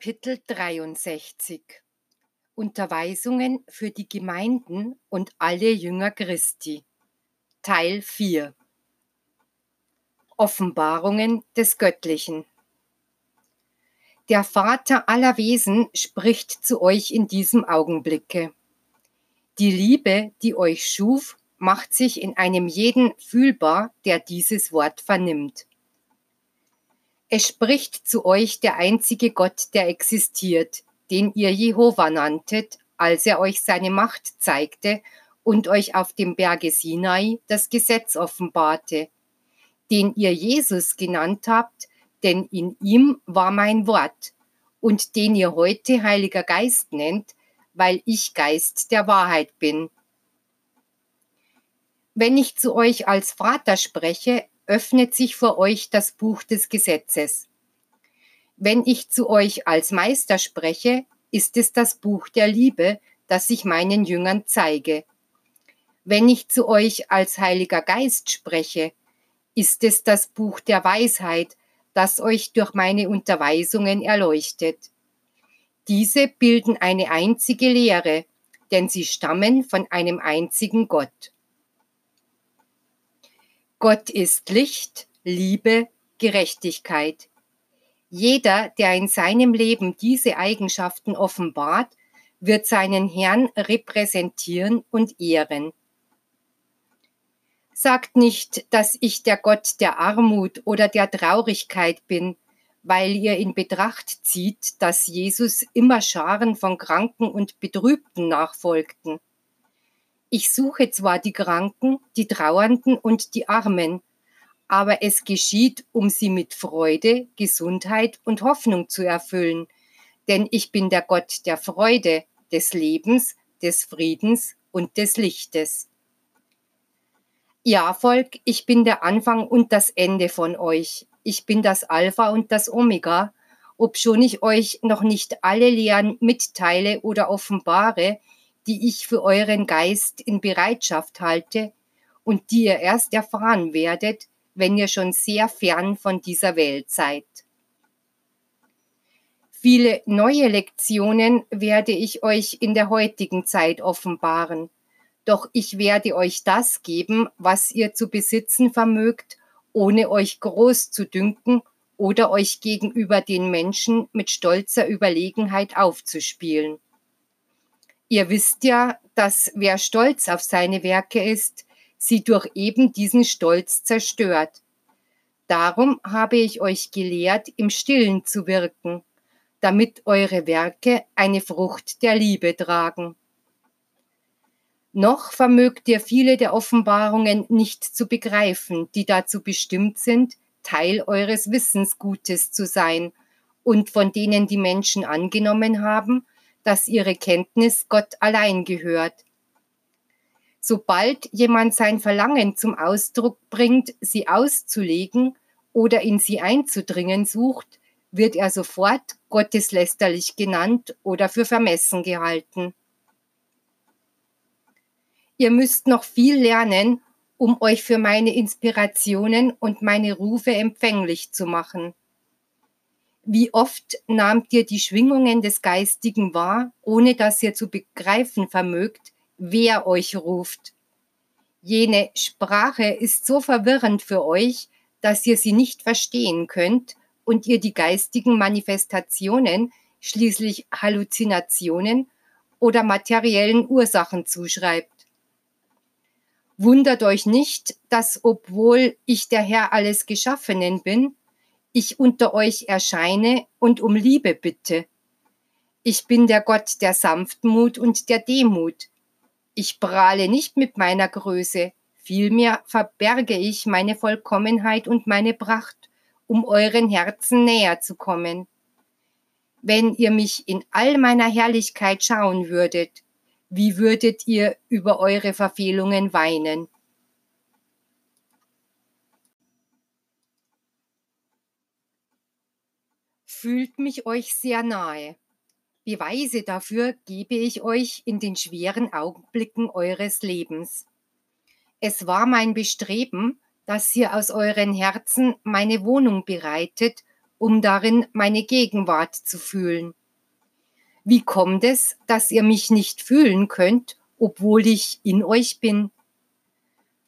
Kapitel 63 Unterweisungen für die Gemeinden und alle Jünger Christi Teil 4 Offenbarungen des Göttlichen Der Vater aller Wesen spricht zu euch in diesem Augenblicke. Die Liebe, die euch schuf, macht sich in einem jeden fühlbar, der dieses Wort vernimmt. Es spricht zu euch der einzige Gott, der existiert, den ihr Jehova nanntet, als er euch seine Macht zeigte und euch auf dem Berge Sinai das Gesetz offenbarte, den ihr Jesus genannt habt, denn in ihm war mein Wort, und den ihr heute Heiliger Geist nennt, weil ich Geist der Wahrheit bin. Wenn ich zu euch als Vater spreche, öffnet sich vor euch das Buch des Gesetzes. Wenn ich zu euch als Meister spreche, ist es das Buch der Liebe, das ich meinen Jüngern zeige. Wenn ich zu euch als Heiliger Geist spreche, ist es das Buch der Weisheit, das euch durch meine Unterweisungen erleuchtet. Diese bilden eine einzige Lehre, denn sie stammen von einem einzigen Gott. Gott ist Licht, Liebe, Gerechtigkeit. Jeder, der in seinem Leben diese Eigenschaften offenbart, wird seinen Herrn repräsentieren und ehren. Sagt nicht, dass ich der Gott der Armut oder der Traurigkeit bin, weil ihr in Betracht zieht, dass Jesus immer Scharen von Kranken und Betrübten nachfolgten. Ich suche zwar die Kranken, die Trauernden und die Armen, aber es geschieht, um sie mit Freude, Gesundheit und Hoffnung zu erfüllen, denn ich bin der Gott der Freude, des Lebens, des Friedens und des Lichtes. Ja, Volk, ich bin der Anfang und das Ende von euch. Ich bin das Alpha und das Omega, obschon ich euch noch nicht alle Lehren mitteile oder offenbare, die ich für euren Geist in Bereitschaft halte und die ihr erst erfahren werdet, wenn ihr schon sehr fern von dieser Welt seid. Viele neue Lektionen werde ich euch in der heutigen Zeit offenbaren, doch ich werde euch das geben, was ihr zu besitzen vermögt, ohne euch groß zu dünken oder euch gegenüber den Menschen mit stolzer Überlegenheit aufzuspielen. Ihr wisst ja, dass wer stolz auf seine Werke ist, sie durch eben diesen Stolz zerstört. Darum habe ich euch gelehrt, im Stillen zu wirken, damit eure Werke eine Frucht der Liebe tragen. Noch vermögt ihr viele der Offenbarungen nicht zu begreifen, die dazu bestimmt sind, Teil eures Wissensgutes zu sein und von denen die Menschen angenommen haben, dass ihre Kenntnis Gott allein gehört. Sobald jemand sein Verlangen zum Ausdruck bringt, sie auszulegen oder in sie einzudringen sucht, wird er sofort gotteslästerlich genannt oder für vermessen gehalten. Ihr müsst noch viel lernen, um euch für meine Inspirationen und meine Rufe empfänglich zu machen. Wie oft nahmt ihr die Schwingungen des Geistigen wahr, ohne dass ihr zu begreifen vermögt, wer euch ruft? Jene Sprache ist so verwirrend für euch, dass ihr sie nicht verstehen könnt und ihr die geistigen Manifestationen, schließlich Halluzinationen oder materiellen Ursachen zuschreibt. Wundert euch nicht, dass obwohl ich der Herr alles Geschaffenen bin, ich unter euch erscheine und um Liebe bitte. Ich bin der Gott der Sanftmut und der Demut. Ich prahle nicht mit meiner Größe, vielmehr verberge ich meine Vollkommenheit und meine Pracht, um euren Herzen näher zu kommen. Wenn ihr mich in all meiner Herrlichkeit schauen würdet, wie würdet ihr über eure Verfehlungen weinen? Fühlt mich euch sehr nahe. Beweise dafür gebe ich euch in den schweren Augenblicken eures Lebens. Es war mein Bestreben, dass ihr aus euren Herzen meine Wohnung bereitet um darin meine Gegenwart zu fühlen. Wie kommt es, dass ihr mich nicht fühlen könnt, obwohl ich in euch bin?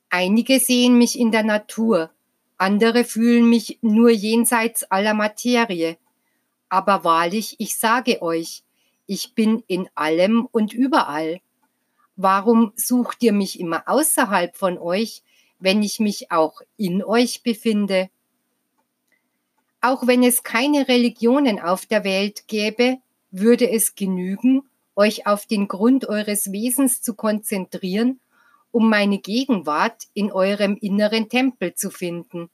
Einige sehen mich in der Natur, andere fühlen mich nur jenseits aller Materie. Aber wahrlich, ich sage euch, ich bin in allem und überall. Warum sucht ihr mich immer außerhalb von euch, wenn ich mich auch in euch befinde? Auch wenn es keine Religionen auf der Welt gäbe, würde es genügen, euch auf den Grund eures Wesens zu konzentrieren um meine Gegenwart in eurem inneren Tempel zu finden.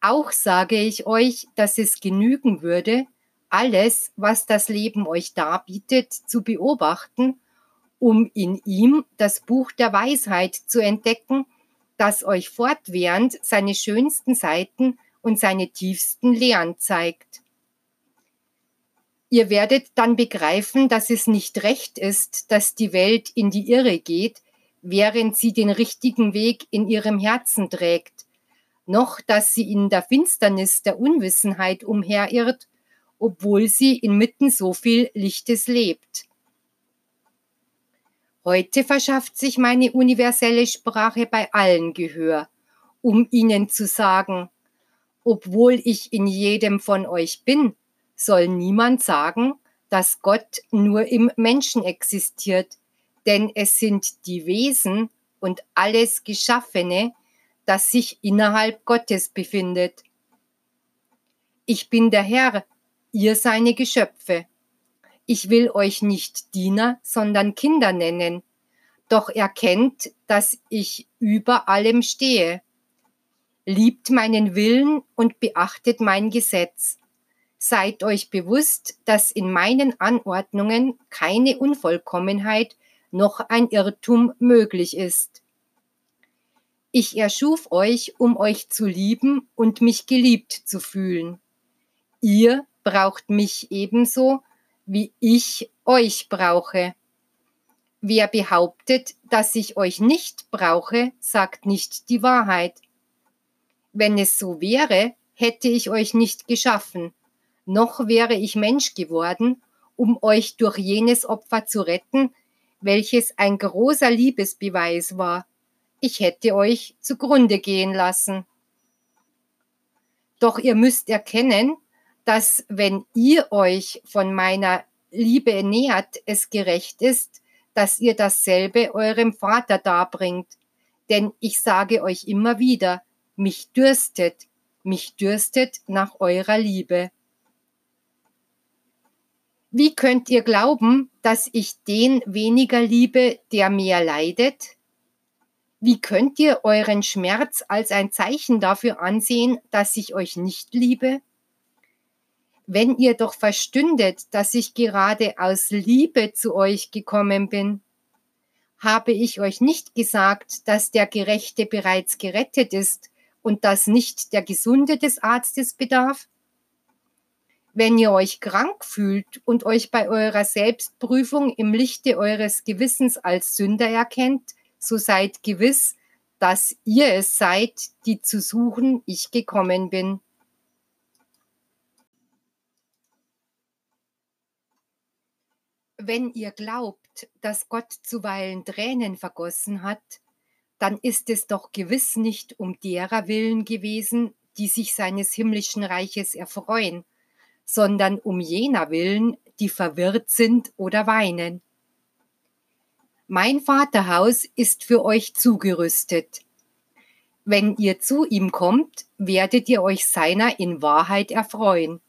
Auch sage ich euch, dass es genügen würde, alles, was das Leben euch darbietet, zu beobachten, um in ihm das Buch der Weisheit zu entdecken, das euch fortwährend seine schönsten Seiten und seine tiefsten Lehren zeigt. Ihr werdet dann begreifen, dass es nicht recht ist, dass die Welt in die Irre geht, während sie den richtigen Weg in ihrem Herzen trägt, noch dass sie in der Finsternis der Unwissenheit umherirrt, obwohl sie inmitten so viel Lichtes lebt. Heute verschafft sich meine universelle Sprache bei allen Gehör, um ihnen zu sagen, obwohl ich in jedem von euch bin, soll niemand sagen, dass Gott nur im Menschen existiert, denn es sind die Wesen und alles Geschaffene, das sich innerhalb Gottes befindet. Ich bin der Herr, ihr seine Geschöpfe. Ich will euch nicht Diener, sondern Kinder nennen, doch erkennt, dass ich über allem stehe. Liebt meinen Willen und beachtet mein Gesetz. Seid euch bewusst, dass in meinen Anordnungen keine Unvollkommenheit noch ein Irrtum möglich ist. Ich erschuf euch, um euch zu lieben und mich geliebt zu fühlen. Ihr braucht mich ebenso, wie ich euch brauche. Wer behauptet, dass ich euch nicht brauche, sagt nicht die Wahrheit. Wenn es so wäre, hätte ich euch nicht geschaffen, noch wäre ich Mensch geworden, um euch durch jenes Opfer zu retten, welches ein großer Liebesbeweis war. Ich hätte euch zugrunde gehen lassen. Doch ihr müsst erkennen, dass wenn ihr euch von meiner Liebe nähert, es gerecht ist, dass ihr dasselbe eurem Vater darbringt. Denn ich sage euch immer wieder, mich dürstet, mich dürstet nach eurer Liebe. Wie könnt ihr glauben, dass ich den weniger liebe, der mehr leidet? Wie könnt ihr euren Schmerz als ein Zeichen dafür ansehen, dass ich euch nicht liebe? Wenn ihr doch verstündet, dass ich gerade aus Liebe zu euch gekommen bin, habe ich euch nicht gesagt, dass der Gerechte bereits gerettet ist und dass nicht der Gesunde des Arztes bedarf? Wenn ihr euch krank fühlt und euch bei eurer Selbstprüfung im Lichte eures Gewissens als Sünder erkennt, so seid gewiss, dass ihr es seid, die zu suchen ich gekommen bin. Wenn ihr glaubt, dass Gott zuweilen Tränen vergossen hat, dann ist es doch gewiss nicht um derer willen gewesen, die sich seines himmlischen Reiches erfreuen, sondern um jener willen, die verwirrt sind oder weinen. Mein Vaterhaus ist für euch zugerüstet. Wenn ihr zu ihm kommt, werdet ihr euch seiner in Wahrheit erfreuen.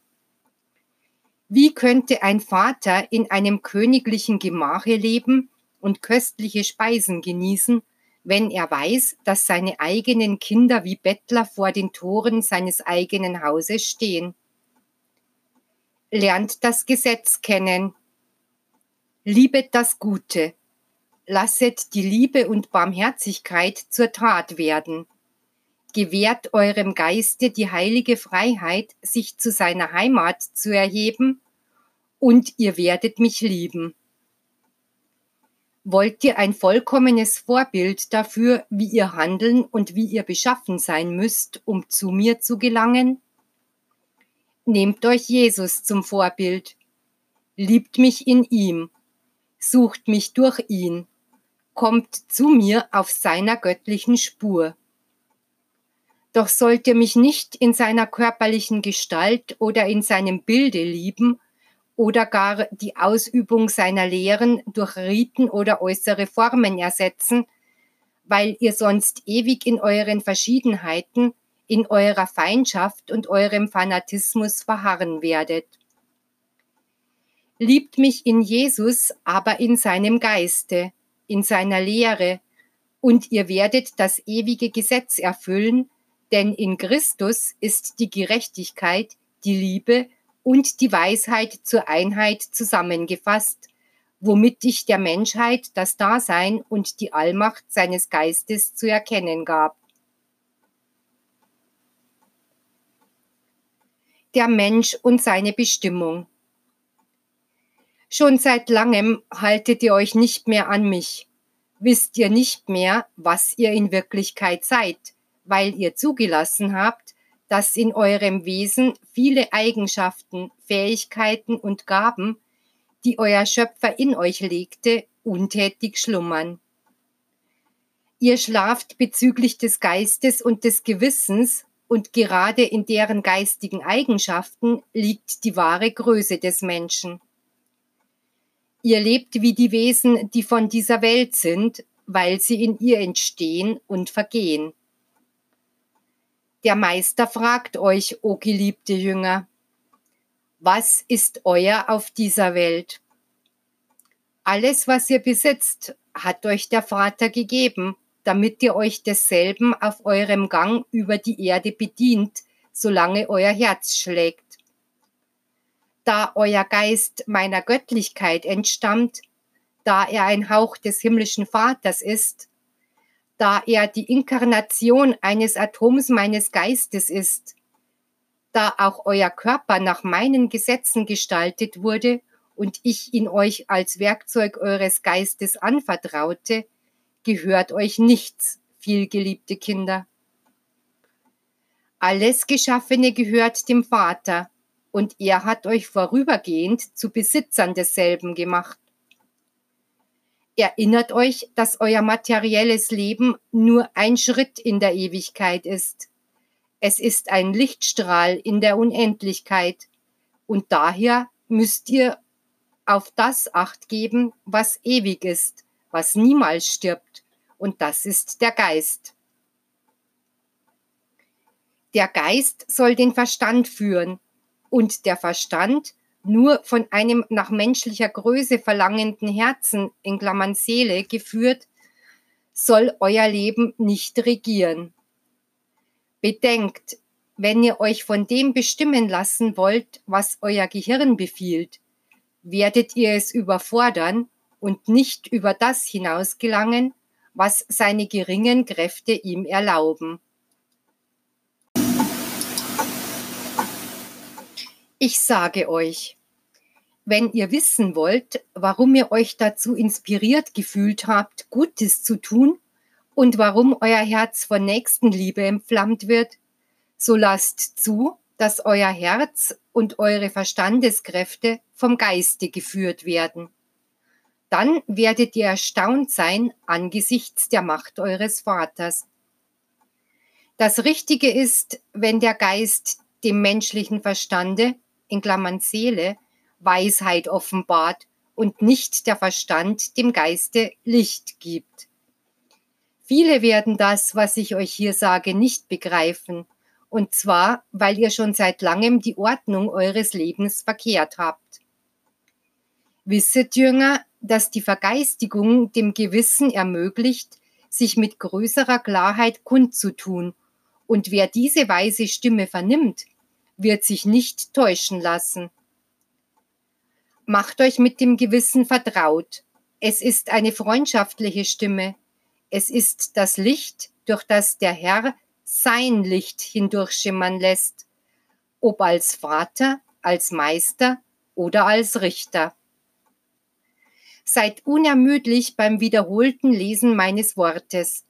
Wie könnte ein Vater in einem königlichen Gemache leben und köstliche Speisen genießen, wenn er weiß, dass seine eigenen Kinder wie Bettler vor den Toren seines eigenen Hauses stehen? lernt das Gesetz kennen. Liebet das Gute. Lasset die Liebe und Barmherzigkeit zur Tat werden. Gewährt eurem Geiste die heilige Freiheit, sich zu seiner Heimat zu erheben, und ihr werdet mich lieben. Wollt ihr ein vollkommenes Vorbild dafür, wie ihr handeln und wie ihr beschaffen sein müsst, um zu mir zu gelangen? Nehmt euch Jesus zum Vorbild. Liebt mich in ihm. Sucht mich durch ihn. Kommt zu mir auf seiner göttlichen Spur. Doch sollt ihr mich nicht in seiner körperlichen Gestalt oder in seinem Bilde lieben oder gar die Ausübung seiner Lehren durch Riten oder äußere Formen ersetzen, weil ihr sonst ewig in euren Verschiedenheiten, in eurer Feindschaft und eurem Fanatismus verharren werdet. Liebt mich in Jesus, aber in seinem Geiste, in seiner Lehre, und ihr werdet das ewige Gesetz erfüllen, denn in Christus ist die Gerechtigkeit, die Liebe und die Weisheit zur Einheit zusammengefasst, womit ich der Menschheit das Dasein und die Allmacht seines Geistes zu erkennen gab. Der Mensch und seine Bestimmung. Schon seit langem haltet ihr euch nicht mehr an mich, wisst ihr nicht mehr, was ihr in Wirklichkeit seid, weil ihr zugelassen habt, dass in eurem Wesen viele Eigenschaften, Fähigkeiten und Gaben, die euer Schöpfer in euch legte, untätig schlummern. Ihr schlaft bezüglich des Geistes und des Gewissens, und gerade in deren geistigen Eigenschaften liegt die wahre Größe des Menschen. Ihr lebt wie die Wesen, die von dieser Welt sind, weil sie in ihr entstehen und vergehen. Der Meister fragt euch, o geliebte Jünger, was ist euer auf dieser Welt? Alles, was ihr besitzt, hat euch der Vater gegeben, damit ihr euch desselben auf eurem Gang über die Erde bedient, solange euer Herz schlägt. Da euer Geist meiner Göttlichkeit entstammt, da er ein Hauch des himmlischen Vaters ist, da er die Inkarnation eines Atoms meines Geistes ist, da auch euer Körper nach meinen Gesetzen gestaltet wurde und ich ihn euch als Werkzeug eures Geistes anvertraute, gehört euch nichts, vielgeliebte Kinder. Alles Geschaffene gehört dem Vater, und er hat euch vorübergehend zu Besitzern desselben gemacht. Erinnert euch, dass euer materielles Leben nur ein Schritt in der Ewigkeit ist. Es ist ein Lichtstrahl in der Unendlichkeit und daher müsst ihr auf das acht geben, was ewig ist, was niemals stirbt, und das ist der Geist. Der Geist soll den Verstand führen, und der Verstand nur von einem nach menschlicher Größe verlangenden Herzen, in Klammern Seele, geführt, soll euer Leben nicht regieren. Bedenkt, wenn ihr euch von dem bestimmen lassen wollt, was euer Gehirn befiehlt, werdet ihr es überfordern und nicht über das hinausgelangen, was seine geringen Kräfte ihm erlauben. Ich sage euch, wenn ihr wissen wollt, warum ihr euch dazu inspiriert gefühlt habt, Gutes zu tun und warum euer Herz von Nächstenliebe entflammt wird, so lasst zu, dass euer Herz und eure Verstandeskräfte vom Geiste geführt werden. Dann werdet ihr erstaunt sein angesichts der Macht eures Vaters. Das Richtige ist, wenn der Geist dem menschlichen Verstande in Klammern Seele, Weisheit offenbart und nicht der Verstand dem Geiste Licht gibt. Viele werden das, was ich euch hier sage, nicht begreifen, und zwar, weil ihr schon seit langem die Ordnung eures Lebens verkehrt habt. Wisset, Jünger, dass die Vergeistigung dem Gewissen ermöglicht, sich mit größerer Klarheit kundzutun, und wer diese weise Stimme vernimmt, wird sich nicht täuschen lassen. Macht euch mit dem Gewissen vertraut. Es ist eine freundschaftliche Stimme. Es ist das Licht, durch das der Herr sein Licht hindurchschimmern lässt, ob als Vater, als Meister oder als Richter. Seid unermüdlich beim wiederholten Lesen meines Wortes.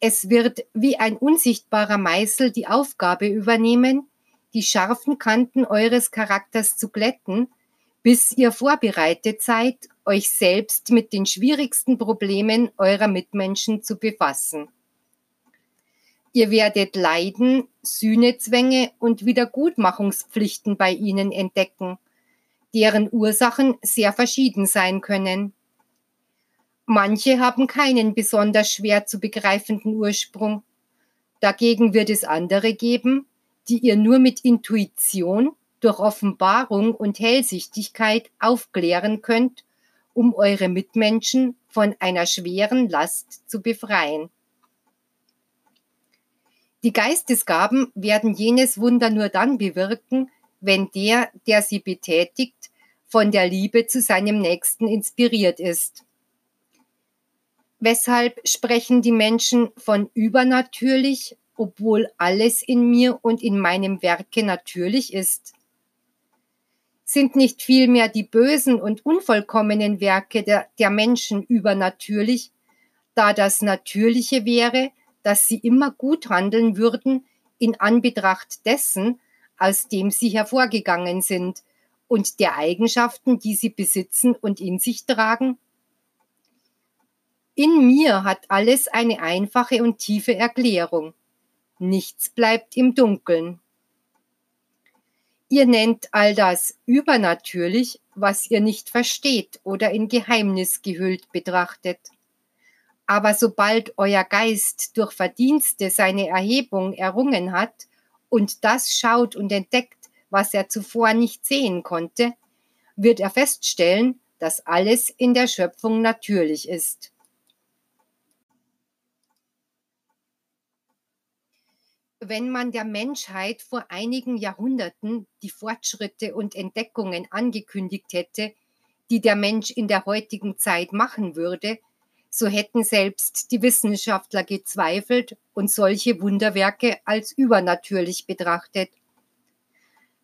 Es wird wie ein unsichtbarer Meißel die Aufgabe übernehmen, die scharfen Kanten eures Charakters zu glätten, bis ihr vorbereitet seid, euch selbst mit den schwierigsten Problemen eurer Mitmenschen zu befassen. Ihr werdet Leiden, Sühnezwänge und Wiedergutmachungspflichten bei ihnen entdecken, deren Ursachen sehr verschieden sein können. Manche haben keinen besonders schwer zu begreifenden Ursprung. Dagegen wird es andere geben, die ihr nur mit Intuition, durch Offenbarung und Hellsichtigkeit aufklären könnt, um eure Mitmenschen von einer schweren Last zu befreien. Die Geistesgaben werden jenes Wunder nur dann bewirken, wenn der, der sie betätigt, von der Liebe zu seinem Nächsten inspiriert ist. Weshalb sprechen die Menschen von übernatürlich, obwohl alles in mir und in meinem Werke natürlich ist? Sind nicht vielmehr die bösen und unvollkommenen Werke der, der Menschen übernatürlich, da das Natürliche wäre, dass sie immer gut handeln würden in Anbetracht dessen, aus dem sie hervorgegangen sind und der Eigenschaften, die sie besitzen und in sich tragen? In mir hat alles eine einfache und tiefe Erklärung. Nichts bleibt im Dunkeln. Ihr nennt all das übernatürlich, was ihr nicht versteht oder in Geheimnis gehüllt betrachtet. Aber sobald euer Geist durch Verdienste seine Erhebung errungen hat und das schaut und entdeckt, was er zuvor nicht sehen konnte, wird er feststellen, dass alles in der Schöpfung natürlich ist. Wenn man der Menschheit vor einigen Jahrhunderten die Fortschritte und Entdeckungen angekündigt hätte, die der Mensch in der heutigen Zeit machen würde, so hätten selbst die Wissenschaftler gezweifelt und solche Wunderwerke als übernatürlich betrachtet.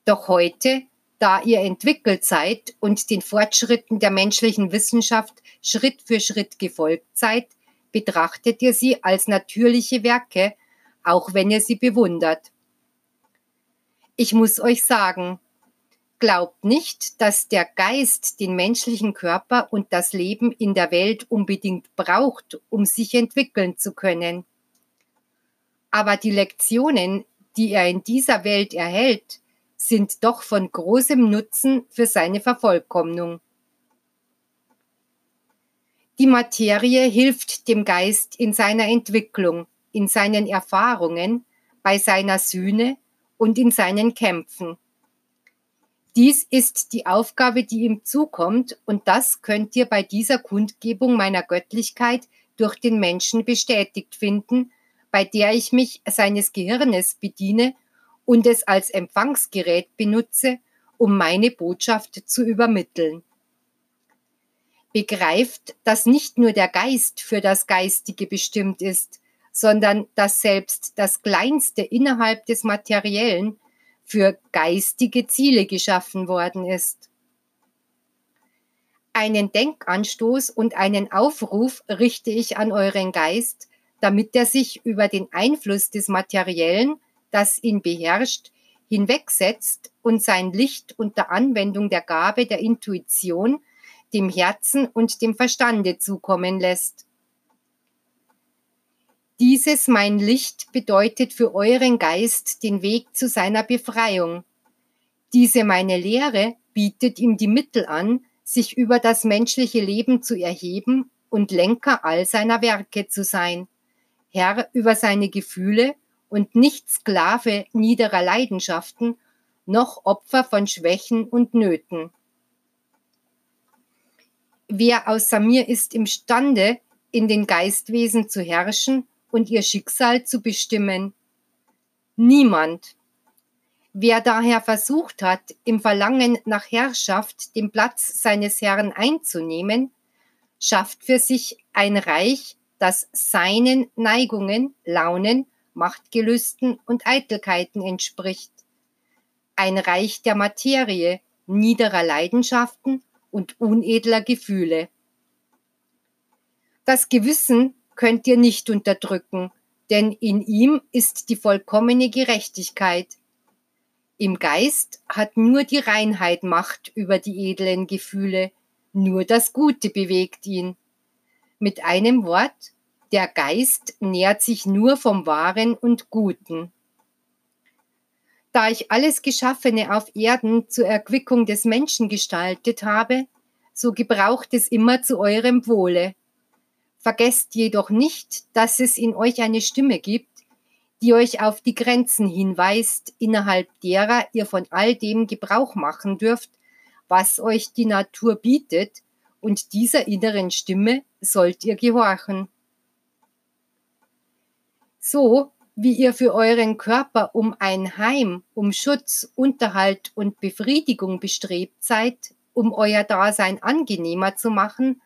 Doch heute, da ihr entwickelt seid und den Fortschritten der menschlichen Wissenschaft Schritt für Schritt gefolgt seid, betrachtet ihr sie als natürliche Werke, auch wenn ihr sie bewundert. Ich muss euch sagen, glaubt nicht, dass der Geist den menschlichen Körper und das Leben in der Welt unbedingt braucht, um sich entwickeln zu können. Aber die Lektionen, die er in dieser Welt erhält, sind doch von großem Nutzen für seine Vervollkommnung. Die Materie hilft dem Geist in seiner Entwicklung, in seinen Erfahrungen, bei seiner Sühne und in seinen Kämpfen. Dies ist die Aufgabe, die ihm zukommt, und das könnt ihr bei dieser Kundgebung meiner Göttlichkeit durch den Menschen bestätigt finden, bei der ich mich seines Gehirnes bediene und es als Empfangsgerät benutze, um meine Botschaft zu übermitteln. Begreift, dass nicht nur der Geist für das Geistige bestimmt ist, sondern dass selbst das Kleinste innerhalb des Materiellen für geistige Ziele geschaffen worden ist. Einen Denkanstoß und einen Aufruf richte ich an euren Geist, damit er sich über den Einfluss des Materiellen, das ihn beherrscht, hinwegsetzt und sein Licht unter Anwendung der Gabe der Intuition dem Herzen und dem Verstande zukommen lässt. Dieses mein Licht bedeutet für euren Geist den Weg zu seiner Befreiung. Diese meine Lehre bietet ihm die Mittel an, sich über das menschliche Leben zu erheben und Lenker all seiner Werke zu sein, Herr über seine Gefühle und nicht Sklave niederer Leidenschaften, noch Opfer von Schwächen und Nöten. Wer außer mir ist imstande, in den Geistwesen zu herrschen und ihr Schicksal zu bestimmen? Niemand. Wer daher versucht hat, im Verlangen nach Herrschaft den Platz seines Herrn einzunehmen, schafft für sich ein Reich, das seinen Neigungen, Launen, Machtgelüsten und Eitelkeiten entspricht. Ein Reich der Materie, niederer Leidenschaften und unedler Gefühle. Das Gewissen könnt ihr nicht unterdrücken, denn in ihm ist die vollkommene Gerechtigkeit. Im Geist hat nur die Reinheit Macht über die edlen Gefühle, nur das Gute bewegt ihn. Mit einem Wort, der Geist nährt sich nur vom Wahren und Guten. Da ich alles Geschaffene auf Erden zur Erquickung des Menschen gestaltet habe, so gebraucht es immer zu eurem Wohle. Vergesst jedoch nicht, dass es in euch eine Stimme gibt, die euch auf die Grenzen hinweist, innerhalb derer ihr von all dem Gebrauch machen dürft, was euch die Natur bietet, und dieser inneren Stimme sollt ihr gehorchen. So wie ihr für euren Körper um ein Heim, um Schutz, Unterhalt und Befriedigung bestrebt seid, um euer Dasein angenehmer zu machen,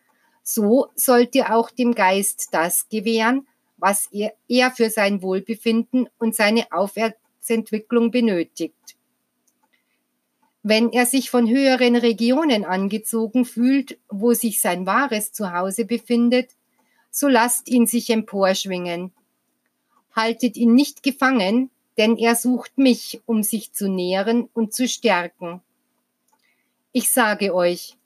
so sollt ihr auch dem Geist das gewähren, was er, für sein Wohlbefinden und seine Aufwärtsentwicklung benötigt. Wenn er sich von höheren Regionen angezogen fühlt, wo sich sein wahres Zuhause befindet, so lasst ihn sich emporschwingen, haltet ihn nicht gefangen, denn er sucht mich, um sich zu nähren und zu stärken. Ich sage euch,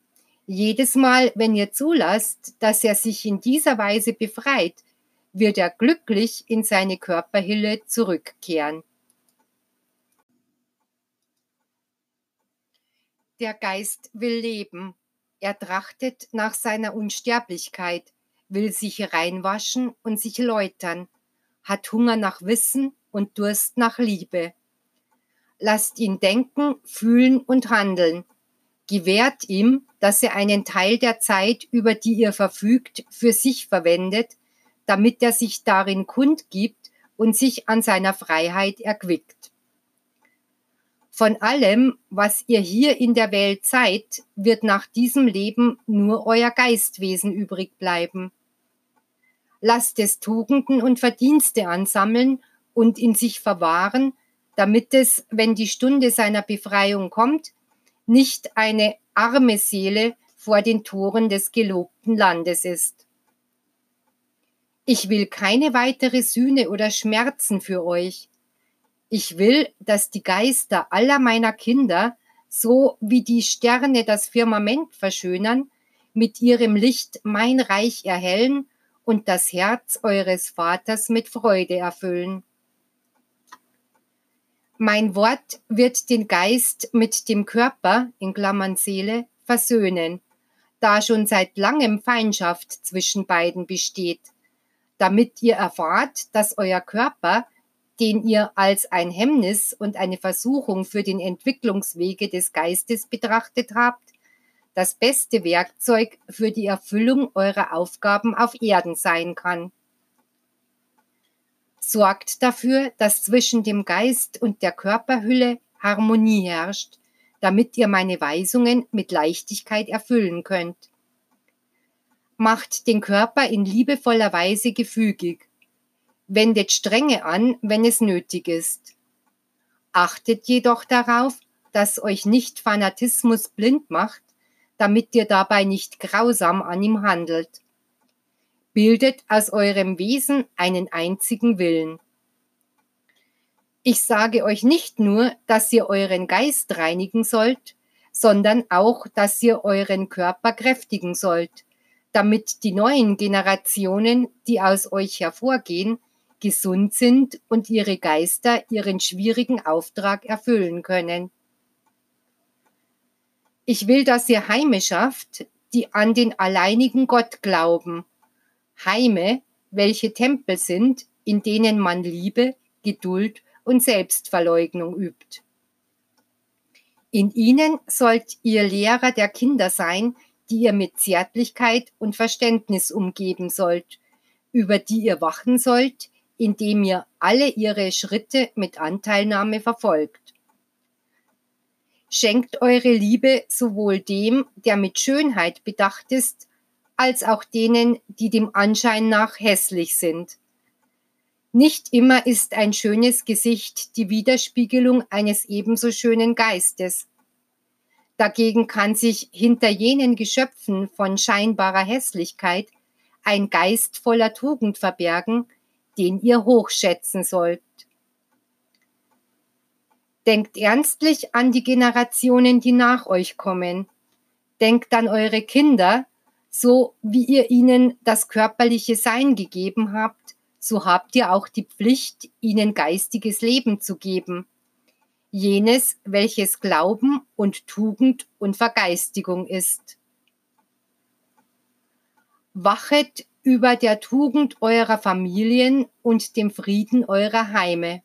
jedes Mal, wenn ihr zulasst, dass er sich in dieser Weise befreit, wird er glücklich in seine Körperhülle zurückkehren. Der Geist will leben. Er trachtet nach seiner Unsterblichkeit, will sich reinwaschen und sich läutern, hat Hunger nach Wissen und Durst nach Liebe. Lasst ihn denken, fühlen und handeln. Gewährt ihm, dass er einen Teil der Zeit, über die ihr verfügt, für sich verwendet, damit er sich darin kundgibt und sich an seiner Freiheit erquickt. Von allem, was ihr hier in der Welt seid, wird nach diesem Leben nur euer Geistwesen übrig bleiben lasst es Tugenden und Verdienste ansammeln und in sich verwahren, damit es, wenn die Stunde seiner Befreiung kommt, nicht eine arme Seele vor den Toren des gelobten Landes ist. Ich will keine weitere Sühne oder Schmerzen für euch. Ich will, dass die Geister aller meiner Kinder, so wie die Sterne das Firmament verschönern, mit ihrem Licht mein Reich erhellen und das Herz eures Vaters mit Freude erfüllen. Mein Wort wird den Geist mit dem Körper, in Klammern Seele, versöhnen, da schon seit langem Feindschaft zwischen beiden besteht, damit ihr erfahrt, dass euer Körper, den ihr als ein Hemmnis und eine Versuchung für den Entwicklungswege des Geistes betrachtet habt, das beste Werkzeug für die Erfüllung eurer Aufgaben auf Erden sein kann. Sorgt dafür, dass zwischen dem Geist und der Körperhülle Harmonie herrscht, damit ihr meine Weisungen mit Leichtigkeit erfüllen könnt. Macht den Körper in liebevoller Weise gefügig. Wendet Strenge an, wenn es nötig ist. Achtet jedoch darauf, dass euch nicht Fanatismus blind macht damit ihr dabei nicht grausam an ihm handelt. Bildet aus eurem Wesen einen einzigen Willen. Ich sage euch nicht nur, dass ihr euren Geist reinigen sollt, sondern auch, dass ihr euren Körper kräftigen sollt, damit die neuen Generationen, die aus euch hervorgehen, gesund sind und ihre Geister ihren schwierigen Auftrag erfüllen können. Ich will, dass ihr Heime schafft, die an den alleinigen Gott glauben. Heime, welche Tempel sind, in denen man Liebe, Geduld und Selbstverleugnung übt. In ihnen sollt ihr Lehrer der Kinder sein, die ihr mit Zärtlichkeit und Verständnis umgeben sollt, über die ihr wachen sollt, indem ihr alle ihre Schritte mit Anteilnahme verfolgt. Schenkt eure Liebe sowohl dem, der mit Schönheit bedacht ist, als auch denen, die dem Anschein nach hässlich sind. Nicht immer ist ein schönes Gesicht die Widerspiegelung eines ebenso schönen Geistes. Dagegen kann sich hinter jenen Geschöpfen von scheinbarer Hässlichkeit ein Geist voller Tugend verbergen, den ihr hochschätzen sollt. Denkt ernstlich an die Generationen, die nach euch kommen. Denkt an eure Kinder, so wie ihr ihnen das körperliche Sein gegeben habt, so habt ihr auch die Pflicht, ihnen geistiges Leben zu geben. Jenes, welches Glauben und Tugend und Vergeistigung ist. Wachet über der Tugend eurer Familien und dem Frieden eurer Heime.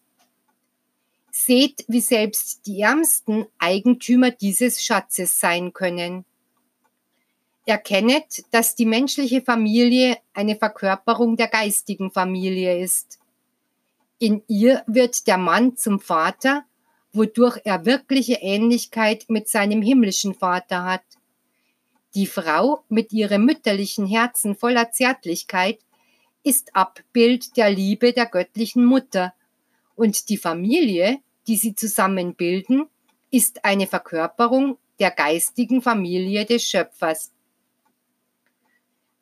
Seht, wie selbst die Ärmsten Eigentümer dieses Schatzes sein können. Erkennet, dass die menschliche Familie eine Verkörperung der geistigen Familie ist. In ihr wird der Mann zum Vater, wodurch er wirkliche Ähnlichkeit mit seinem himmlischen Vater hat. Die Frau mit ihrem mütterlichen Herzen voller Zärtlichkeit ist Abbild der Liebe der göttlichen Mutter, und die Familie, die sie zusammen bilden, ist eine Verkörperung der geistigen Familie des Schöpfers.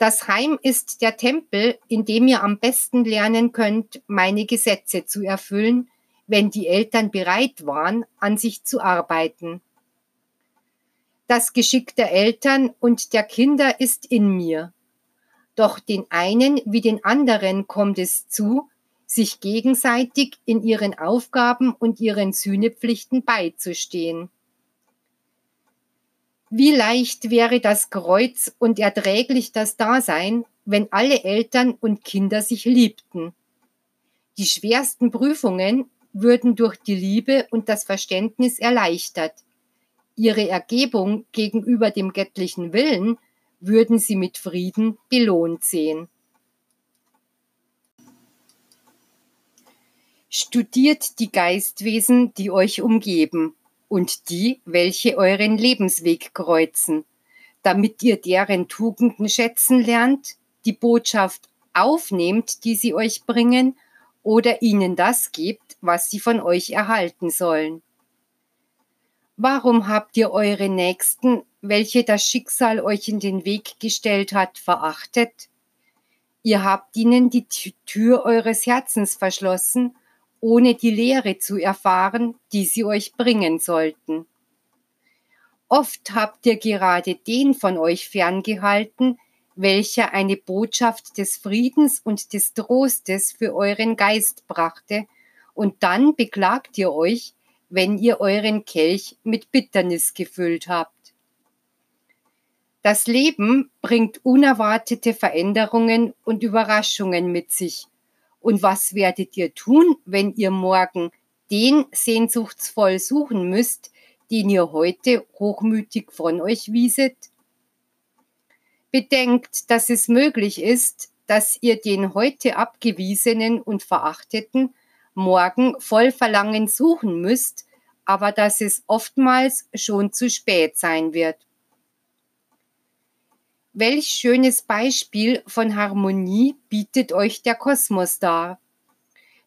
Das Heim ist der Tempel, in dem ihr am besten lernen könnt, meine Gesetze zu erfüllen, wenn die Eltern bereit waren, an sich zu arbeiten. Das Geschick der Eltern und der Kinder ist in mir. Doch den einen wie den anderen kommt es zu, sich gegenseitig in ihren Aufgaben und ihren Sühnepflichten beizustehen. Wie leicht wäre das Kreuz und erträglich das Dasein, wenn alle Eltern und Kinder sich liebten. Die schwersten Prüfungen würden durch die Liebe und das Verständnis erleichtert. Ihre Ergebung gegenüber dem göttlichen Willen würden sie mit Frieden belohnt sehen. Studiert die Geistwesen, die euch umgeben und die, welche euren Lebensweg kreuzen, damit ihr deren Tugenden schätzen lernt, die Botschaft aufnehmt, die sie euch bringen, oder ihnen das gibt, was sie von euch erhalten sollen. Warum habt ihr eure Nächsten, welche das Schicksal euch in den Weg gestellt hat, verachtet? Ihr habt ihnen die Tür eures Herzens verschlossen ohne die Lehre zu erfahren, die sie euch bringen sollten. Oft habt ihr gerade den von euch ferngehalten, welcher eine Botschaft des Friedens und des Trostes für euren Geist brachte, und dann beklagt ihr euch, wenn ihr euren Kelch mit Bitternis gefüllt habt. Das Leben bringt unerwartete Veränderungen und Überraschungen mit sich, und was werdet ihr tun, wenn ihr morgen den sehnsuchtsvoll suchen müsst, den ihr heute hochmütig von euch wieset? Bedenkt, dass es möglich ist, dass ihr den heute abgewiesenen und verachteten morgen voll Verlangen suchen müsst, aber dass es oftmals schon zu spät sein wird. Welch schönes Beispiel von Harmonie bietet euch der Kosmos dar.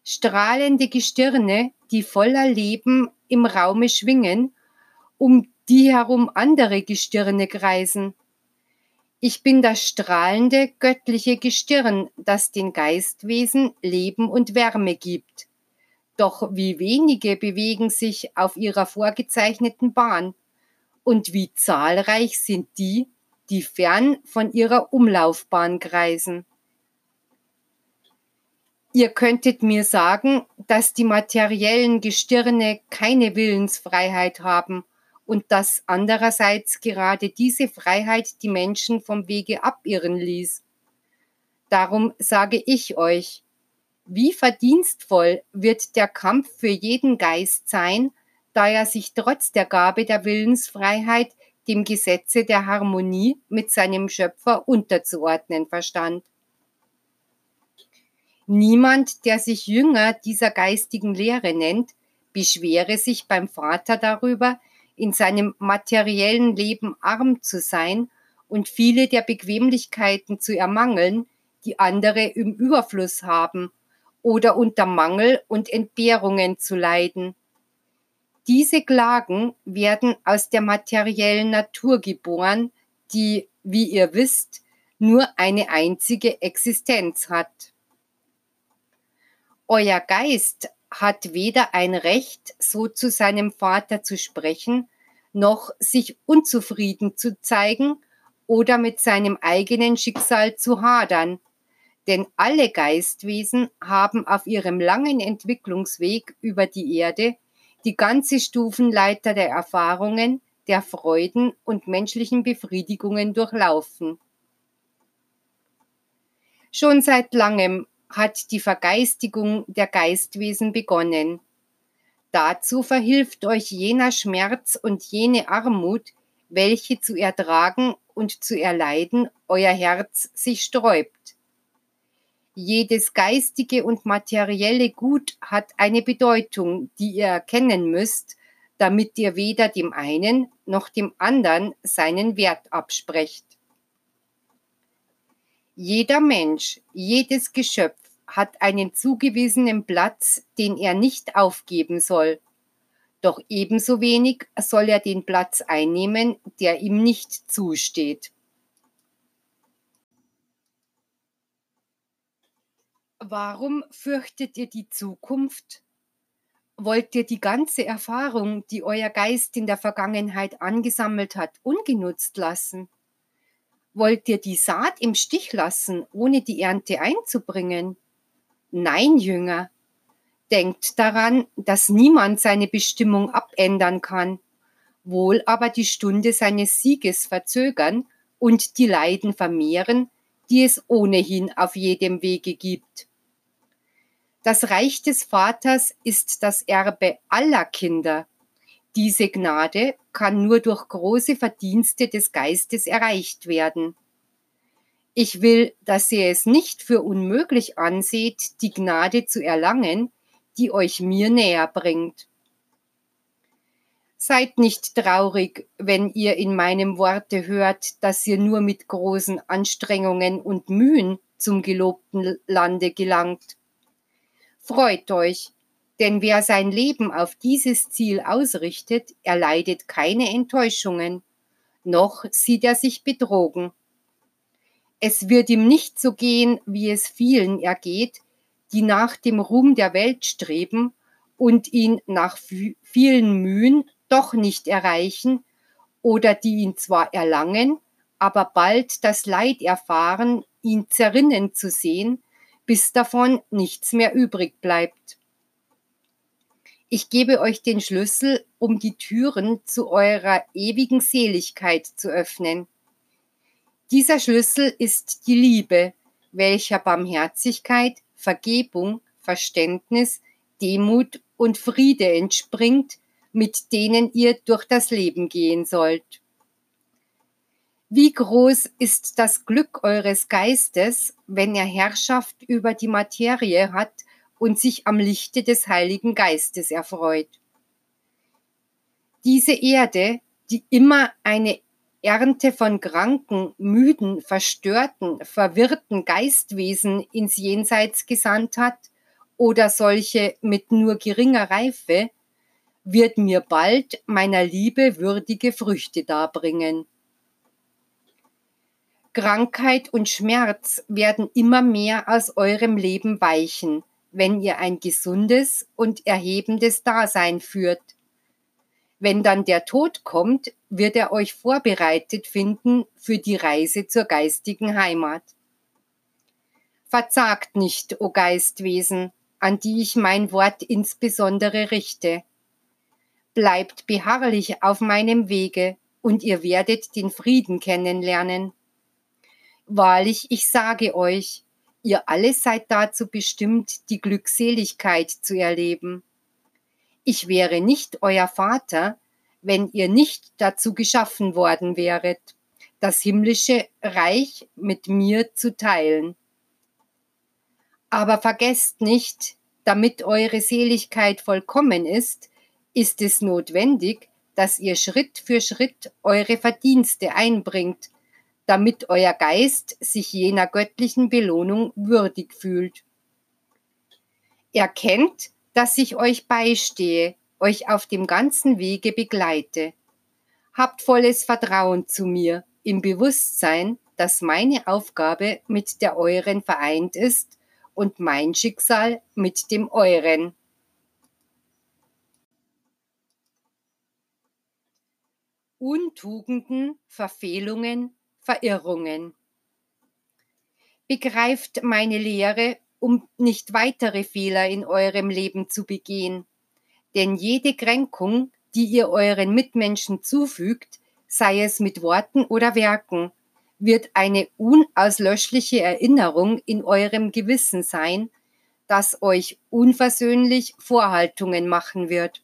Strahlende Gestirne, die voller Leben im Raume schwingen, um die herum andere Gestirne kreisen. Ich bin das strahlende göttliche Gestirn, das den Geistwesen Leben und Wärme gibt. Doch wie wenige bewegen sich auf ihrer vorgezeichneten Bahn und wie zahlreich sind die, die fern von ihrer Umlaufbahn kreisen. Ihr könntet mir sagen, dass die materiellen Gestirne keine Willensfreiheit haben und dass andererseits gerade diese Freiheit die Menschen vom Wege abirren ließ. Darum sage ich euch, wie verdienstvoll wird der Kampf für jeden Geist sein, da er sich trotz der Gabe der Willensfreiheit dem Gesetze der Harmonie mit seinem Schöpfer unterzuordnen verstand. Niemand, der sich Jünger dieser geistigen Lehre nennt, beschwere sich beim Vater darüber, in seinem materiellen Leben arm zu sein und viele der Bequemlichkeiten zu ermangeln, die andere im Überfluss haben, oder unter Mangel und Entbehrungen zu leiden, diese Klagen werden aus der materiellen Natur geboren, die, wie ihr wisst, nur eine einzige Existenz hat. Euer Geist hat weder ein Recht, so zu seinem Vater zu sprechen, noch sich unzufrieden zu zeigen oder mit seinem eigenen Schicksal zu hadern. Denn alle Geistwesen haben auf ihrem langen Entwicklungsweg über die Erde die ganze Stufenleiter der Erfahrungen, der Freuden und menschlichen Befriedigungen durchlaufen. Schon seit langem hat die Vergeistigung der Geistwesen begonnen. Dazu verhilft euch jener Schmerz und jene Armut, welche zu ertragen und zu erleiden euer Herz sich sträubt. Jedes geistige und materielle Gut hat eine Bedeutung, die ihr erkennen müsst, damit ihr weder dem einen noch dem anderen seinen Wert absprecht. Jeder Mensch, jedes Geschöpf hat einen zugewiesenen Platz, den er nicht aufgeben soll. Doch ebenso wenig soll er den Platz einnehmen, der ihm nicht zusteht. Warum fürchtet ihr die Zukunft? Wollt ihr die ganze Erfahrung, die euer Geist in der Vergangenheit angesammelt hat, ungenutzt lassen? Wollt ihr die Saat im Stich lassen, ohne die Ernte einzubringen? Nein, Jünger, denkt daran, dass niemand seine Bestimmung abändern kann, wohl aber die Stunde seines Sieges verzögern und die Leiden vermehren, die es ohnehin auf jedem Wege gibt. Das Reich des Vaters ist das Erbe aller Kinder. Diese Gnade kann nur durch große Verdienste des Geistes erreicht werden. Ich will, dass ihr es nicht für unmöglich anseht, die Gnade zu erlangen, die euch mir näher bringt. Seid nicht traurig, wenn ihr in meinem Worte hört, dass ihr nur mit großen Anstrengungen und Mühen zum gelobten Lande gelangt. Freut euch, denn wer sein Leben auf dieses Ziel ausrichtet, erleidet keine Enttäuschungen, noch sieht er sich betrogen. Es wird ihm nicht so gehen, wie es vielen ergeht, die nach dem Ruhm der Welt streben und ihn nach vielen Mühen doch nicht erreichen oder die ihn zwar erlangen, aber bald das Leid erfahren, ihn zerrinnen zu sehen, bis davon nichts mehr übrig bleibt. Ich gebe euch den Schlüssel, um die Türen zu eurer ewigen Seligkeit zu öffnen. Dieser Schlüssel ist die Liebe, welcher Barmherzigkeit, Vergebung, Verständnis, Demut und Friede entspringt, mit denen ihr durch das Leben gehen sollt. Wie groß ist das Glück eures Geistes, wenn er Herrschaft über die Materie hat und sich am Lichte des Heiligen Geistes erfreut. Diese Erde, die immer eine Ernte von kranken, müden, verstörten, verwirrten Geistwesen ins Jenseits gesandt hat oder solche mit nur geringer Reife, wird mir bald meiner Liebe würdige Früchte darbringen. Krankheit und Schmerz werden immer mehr aus eurem Leben weichen, wenn ihr ein gesundes und erhebendes Dasein führt, wenn dann der Tod kommt, wird er euch vorbereitet finden für die Reise zur geistigen Heimat. Verzagt nicht, o Geistwesen, an die ich mein Wort insbesondere richte. Bleibt beharrlich auf meinem Wege, und ihr werdet den Frieden kennenlernen. Wahrlich, ich sage euch, ihr alle seid dazu bestimmt, die Glückseligkeit zu erleben ich wäre nicht euer Vater, wenn ihr nicht dazu geschaffen worden wäret, das himmlische Reich mit mir zu teilen. Aber vergesst nicht, damit eure Seligkeit vollkommen ist, ist es notwendig, dass ihr Schritt für Schritt eure Verdienste einbringt, damit euer Geist sich jener göttlichen Belohnung würdig fühlt. Erkennt, dass ich euch beistehe, euch auf dem ganzen Wege begleite. Habt volles Vertrauen zu mir, im Bewusstsein, dass meine Aufgabe mit der euren vereint ist und mein Schicksal mit dem euren. Untugenden, Verfehlungen, Verirrungen. Begreift meine Lehre, um nicht weitere Fehler in eurem Leben zu begehen. Denn jede Kränkung, die ihr euren Mitmenschen zufügt, sei es mit Worten oder Werken, wird eine unauslöschliche Erinnerung in eurem Gewissen sein, das euch unversöhnlich Vorhaltungen machen wird.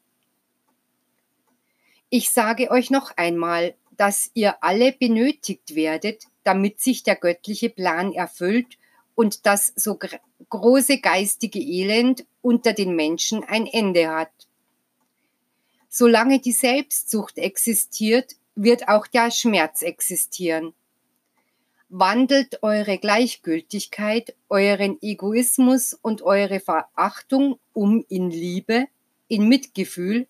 Ich sage euch noch einmal, dass ihr alle benötigt werdet, damit sich der göttliche Plan erfüllt und das so große geistige Elend unter den Menschen ein Ende hat. Solange die Selbstsucht existiert, wird auch der Schmerz existieren. Wandelt eure Gleichgültigkeit, euren Egoismus und eure Verachtung um in Liebe, in Mitgefühl,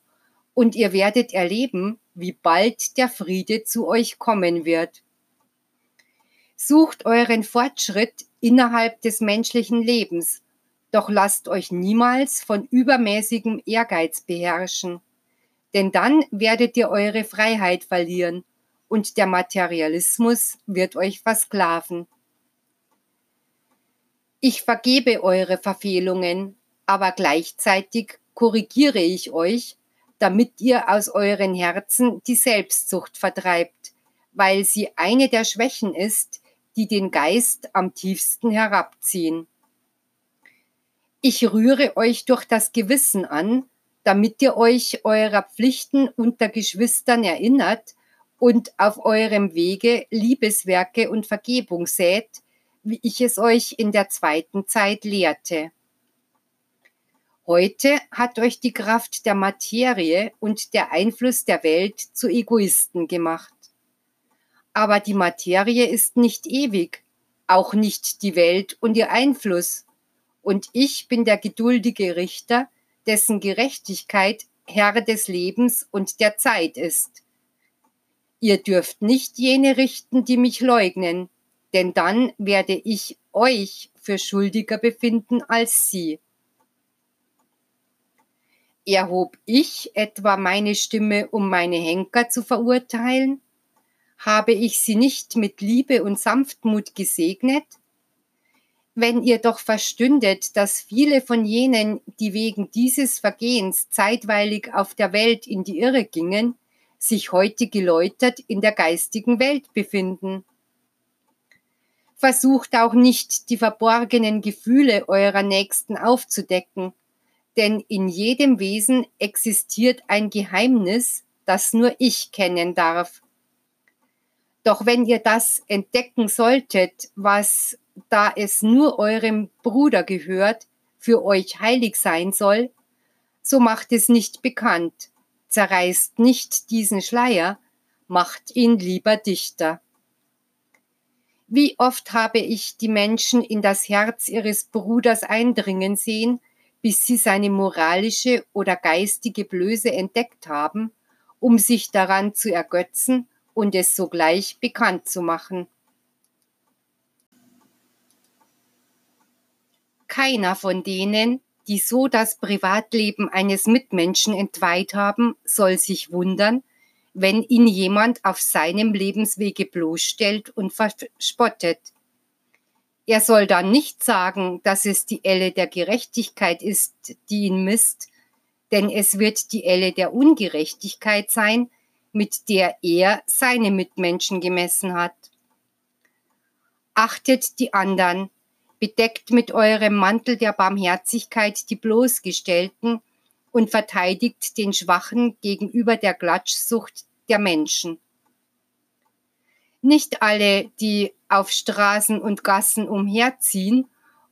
und ihr werdet erleben, wie bald der Friede zu euch kommen wird. Sucht euren Fortschritt innerhalb des menschlichen Lebens, doch lasst euch niemals von übermäßigem Ehrgeiz beherrschen denn dann werdet ihr eure Freiheit verlieren und der Materialismus wird euch versklaven. Ich vergebe eure Verfehlungen, aber gleichzeitig korrigiere ich euch, damit ihr aus euren Herzen die Selbstsucht vertreibt, weil sie eine der Schwächen ist, die den Geist am tiefsten herabziehen. Ich rühre euch durch das Gewissen an, damit ihr euch eurer Pflichten unter Geschwistern erinnert und auf eurem Wege Liebeswerke und Vergebung sät, wie ich es euch in der zweiten Zeit lehrte. Heute hat euch die Kraft der Materie und der Einfluss der Welt zu Egoisten gemacht. Aber die Materie ist nicht ewig, auch nicht die Welt und ihr Einfluss. Und ich bin der geduldige Richter, dessen Gerechtigkeit Herr des Lebens und der Zeit ist. Ihr dürft nicht jene richten, die mich leugnen, denn dann werde ich euch für schuldiger befinden als sie. Erhob ich etwa meine Stimme, um meine Henker zu verurteilen? Habe ich sie nicht mit Liebe und Sanftmut gesegnet? wenn ihr doch verstündet, dass viele von jenen, die wegen dieses Vergehens zeitweilig auf der Welt in die Irre gingen, sich heute geläutert in der geistigen Welt befinden. Versucht auch nicht, die verborgenen Gefühle eurer Nächsten aufzudecken, denn in jedem Wesen existiert ein Geheimnis, das nur ich kennen darf. Doch wenn ihr das entdecken solltet, was da es nur eurem Bruder gehört, für euch heilig sein soll, so macht es nicht bekannt, zerreißt nicht diesen Schleier, macht ihn lieber dichter. Wie oft habe ich die Menschen in das Herz ihres Bruders eindringen sehen, bis sie seine moralische oder geistige Blöße entdeckt haben, um sich daran zu ergötzen und es sogleich bekannt zu machen. Keiner von denen, die so das Privatleben eines Mitmenschen entweiht haben, soll sich wundern, wenn ihn jemand auf seinem Lebenswege bloßstellt und verspottet. Er soll dann nicht sagen, dass es die Elle der Gerechtigkeit ist, die ihn misst, denn es wird die Elle der Ungerechtigkeit sein, mit der er seine Mitmenschen gemessen hat. Achtet die anderen, bedeckt mit eurem Mantel der Barmherzigkeit die Bloßgestellten und verteidigt den Schwachen gegenüber der Glatschsucht der Menschen. Nicht alle, die auf Straßen und Gassen umherziehen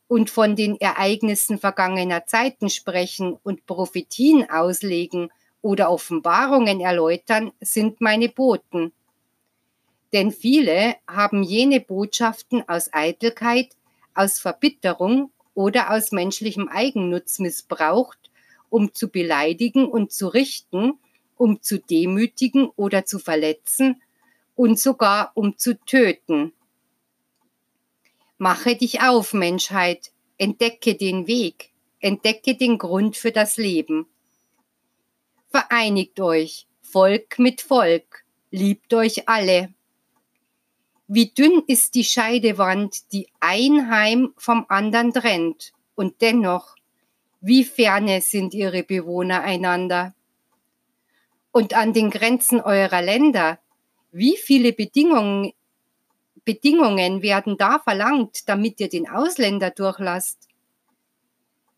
und von den Ereignissen vergangener Zeiten sprechen und Prophetien auslegen oder Offenbarungen erläutern, sind meine Boten. Denn viele haben jene Botschaften aus Eitelkeit aus Verbitterung oder aus menschlichem Eigennutz missbraucht, um zu beleidigen und zu richten, um zu demütigen oder zu verletzen und sogar um zu töten. Mache dich auf, Menschheit, entdecke den Weg, entdecke den Grund für das Leben. Vereinigt euch, Volk mit Volk, liebt euch alle. Wie dünn ist die Scheidewand, die ein Heim vom anderen trennt, und dennoch, wie ferne sind ihre Bewohner einander. Und an den Grenzen eurer Länder, wie viele Bedingungen, Bedingungen werden da verlangt, damit ihr den Ausländer durchlasst?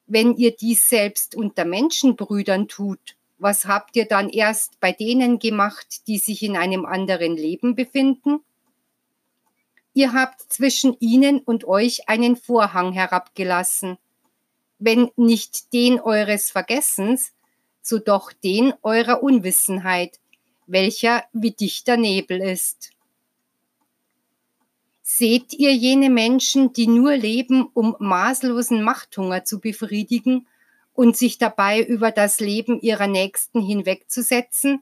Wenn ihr dies selbst unter Menschenbrüdern tut, was habt ihr dann erst bei denen gemacht, die sich in einem anderen Leben befinden? Ihr habt zwischen ihnen und euch einen Vorhang herabgelassen, wenn nicht den eures Vergessens, so doch den eurer Unwissenheit, welcher wie dichter Nebel ist. Seht ihr jene Menschen, die nur leben, um maßlosen Machthunger zu befriedigen und sich dabei über das Leben ihrer Nächsten hinwegzusetzen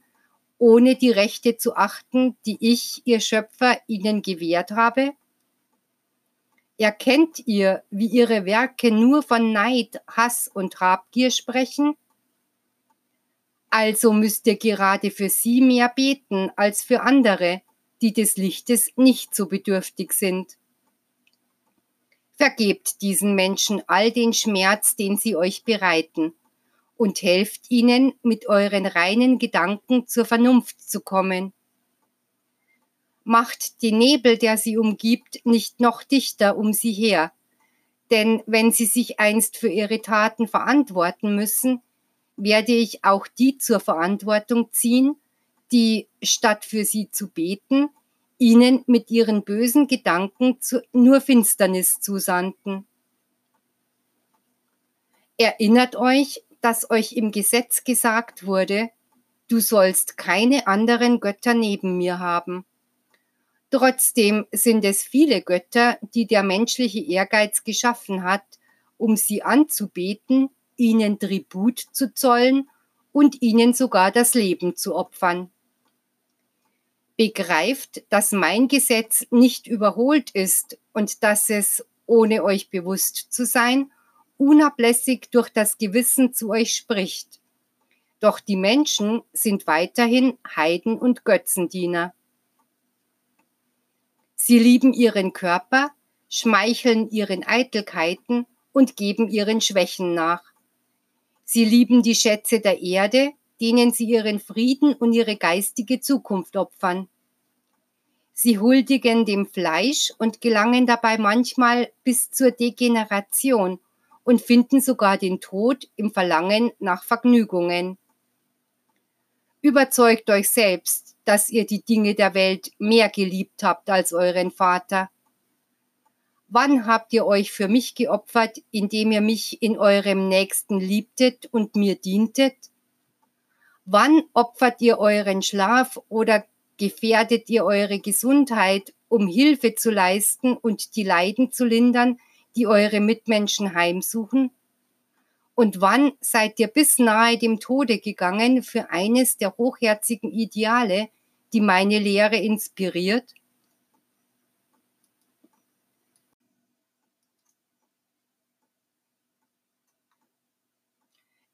ohne die Rechte zu achten, die ich, ihr Schöpfer, ihnen gewährt habe? Erkennt ihr, wie ihre Werke nur von Neid, Hass und Habgier sprechen? Also müsst ihr gerade für sie mehr beten als für andere, die des Lichtes nicht so bedürftig sind. Vergebt diesen Menschen all den Schmerz, den sie euch bereiten, und helft ihnen, mit euren reinen Gedanken zur Vernunft zu kommen. Macht den Nebel, der sie umgibt, nicht noch dichter um sie her, denn wenn sie sich einst für ihre Taten verantworten müssen, werde ich auch die zur Verantwortung ziehen, die, statt für sie zu beten, ihnen mit ihren bösen Gedanken zu, nur Finsternis zusandten. Erinnert euch, dass euch im Gesetz gesagt wurde, du sollst keine anderen Götter neben mir haben. Trotzdem sind es viele Götter, die der menschliche Ehrgeiz geschaffen hat, um sie anzubeten, ihnen Tribut zu zollen und ihnen sogar das Leben zu opfern. Begreift, dass mein Gesetz nicht überholt ist und dass es, ohne euch bewusst zu sein, unablässig durch das Gewissen zu euch spricht. Doch die Menschen sind weiterhin Heiden und Götzendiener. Sie lieben ihren Körper, schmeicheln ihren Eitelkeiten und geben ihren Schwächen nach. Sie lieben die Schätze der Erde, denen sie ihren Frieden und ihre geistige Zukunft opfern. Sie huldigen dem Fleisch und gelangen dabei manchmal bis zur Degeneration und finden sogar den Tod im Verlangen nach Vergnügungen. Überzeugt euch selbst, dass ihr die Dinge der Welt mehr geliebt habt als euren Vater. Wann habt ihr euch für mich geopfert, indem ihr mich in eurem Nächsten liebtet und mir dientet? Wann opfert ihr euren Schlaf oder gefährdet ihr eure Gesundheit, um Hilfe zu leisten und die Leiden zu lindern, die eure Mitmenschen heimsuchen? Und wann seid ihr bis nahe dem Tode gegangen für eines der hochherzigen Ideale, die meine Lehre inspiriert?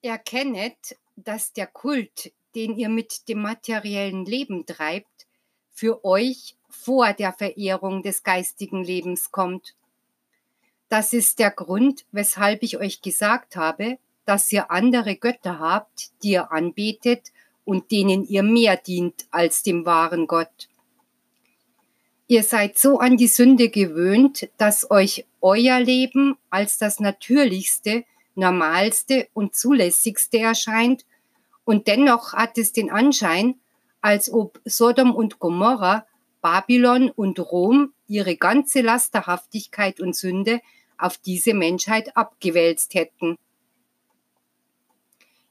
Erkennet, dass der Kult, den ihr mit dem materiellen Leben treibt, für euch vor der Verehrung des geistigen Lebens kommt. Das ist der Grund, weshalb ich euch gesagt habe, dass ihr andere Götter habt, die ihr anbetet und denen ihr mehr dient als dem wahren Gott. Ihr seid so an die Sünde gewöhnt, dass euch euer Leben als das natürlichste, normalste und zulässigste erscheint, und dennoch hat es den Anschein, als ob Sodom und Gomorra, Babylon und Rom ihre ganze Lasterhaftigkeit und Sünde auf diese Menschheit abgewälzt hätten.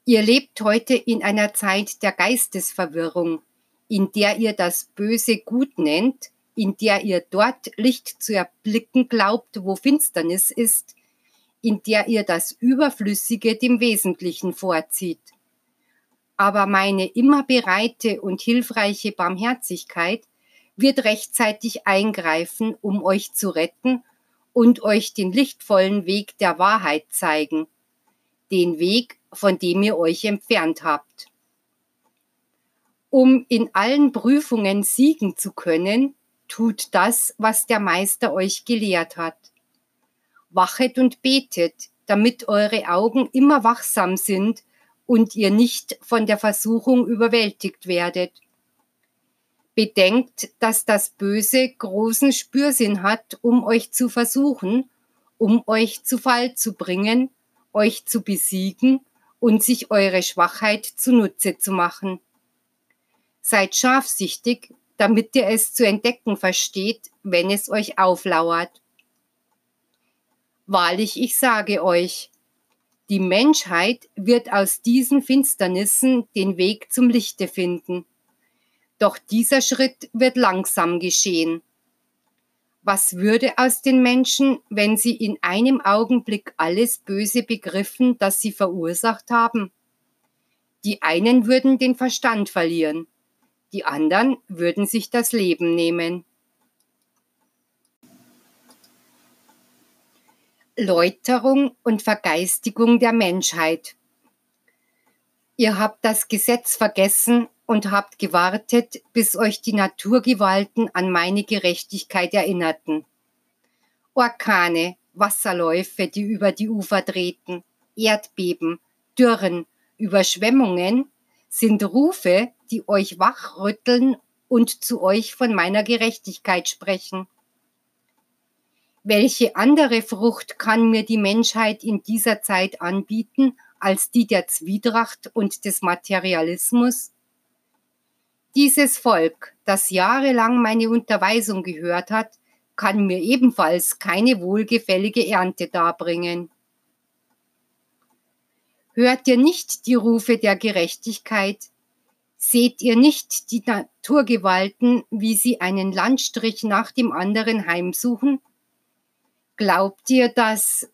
Ihr lebt heute in einer Zeit der Geistesverwirrung, in der ihr das Böse gut nennt, in der ihr dort Licht zu erblicken glaubt, wo Finsternis ist, in der ihr das Überflüssige dem Wesentlichen vorzieht. Aber meine immer bereite und hilfreiche Barmherzigkeit wird rechtzeitig eingreifen, um euch zu retten und euch den lichtvollen Weg der Wahrheit zeigen, den Weg, von dem ihr euch entfernt habt. Um in allen Prüfungen siegen zu können, tut das, was der Meister euch gelehrt hat. Wachet und betet, damit eure Augen immer wachsam sind und ihr nicht von der Versuchung überwältigt werdet. Bedenkt, dass das Böse großen Spürsinn hat, um euch zu versuchen, um euch zu Fall zu bringen, euch zu besiegen und sich eure Schwachheit zunutze zu machen. Seid scharfsichtig, damit ihr es zu entdecken versteht, wenn es euch auflauert. Wahrlich, ich sage euch, die Menschheit wird aus diesen Finsternissen den Weg zum Lichte finden. Doch dieser Schritt wird langsam geschehen. Was würde aus den Menschen, wenn sie in einem Augenblick alles Böse begriffen, das sie verursacht haben? Die einen würden den Verstand verlieren, die anderen würden sich das Leben nehmen. Läuterung und Vergeistigung der Menschheit. Ihr habt das Gesetz vergessen und habt gewartet, bis euch die Naturgewalten an meine Gerechtigkeit erinnerten. Orkane, Wasserläufe, die über die Ufer treten, Erdbeben, Dürren, Überschwemmungen sind Rufe, die euch wachrütteln und zu euch von meiner Gerechtigkeit sprechen. Welche andere Frucht kann mir die Menschheit in dieser Zeit anbieten als die der Zwietracht und des Materialismus? Dieses Volk, das jahrelang meine Unterweisung gehört hat, kann mir ebenfalls keine wohlgefällige Ernte darbringen. Hört ihr nicht die Rufe der Gerechtigkeit? Seht ihr nicht die Naturgewalten, wie sie einen Landstrich nach dem anderen heimsuchen? Glaubt ihr, dass,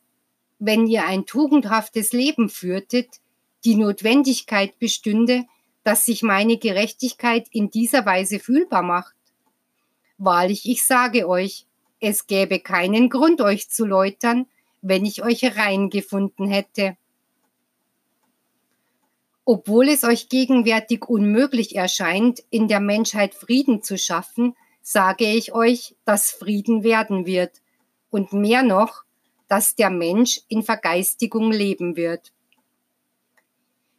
wenn ihr ein tugendhaftes Leben führtet, die Notwendigkeit bestünde, dass sich meine Gerechtigkeit in dieser Weise fühlbar macht? Wahrlich, ich sage euch, es gäbe keinen Grund, euch zu läutern, wenn ich euch rein gefunden hätte. Obwohl es euch gegenwärtig unmöglich erscheint, in der Menschheit Frieden zu schaffen, sage ich euch, dass Frieden werden wird, und mehr noch, dass der Mensch in Vergeistigung leben wird.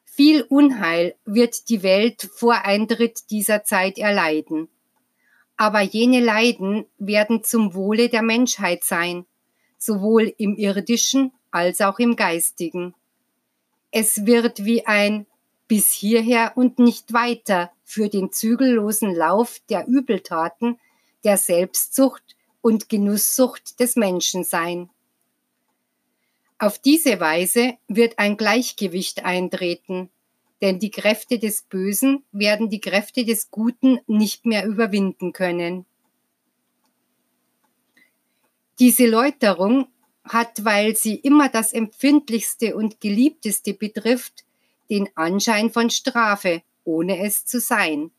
Viel Unheil wird die Welt vor Eintritt dieser Zeit erleiden. Aber jene Leiden werden zum Wohle der Menschheit sein, sowohl im irdischen als auch im geistigen. Es wird wie ein bis hierher und nicht weiter für den zügellosen Lauf der Übeltaten, der Selbstsucht und Genusssucht des Menschen sein. Auf diese Weise wird ein Gleichgewicht eintreten, denn die Kräfte des Bösen werden die Kräfte des Guten nicht mehr überwinden können. Diese Läuterung hat, weil sie immer das Empfindlichste und Geliebteste betrifft, den Anschein von Strafe, ohne es zu sein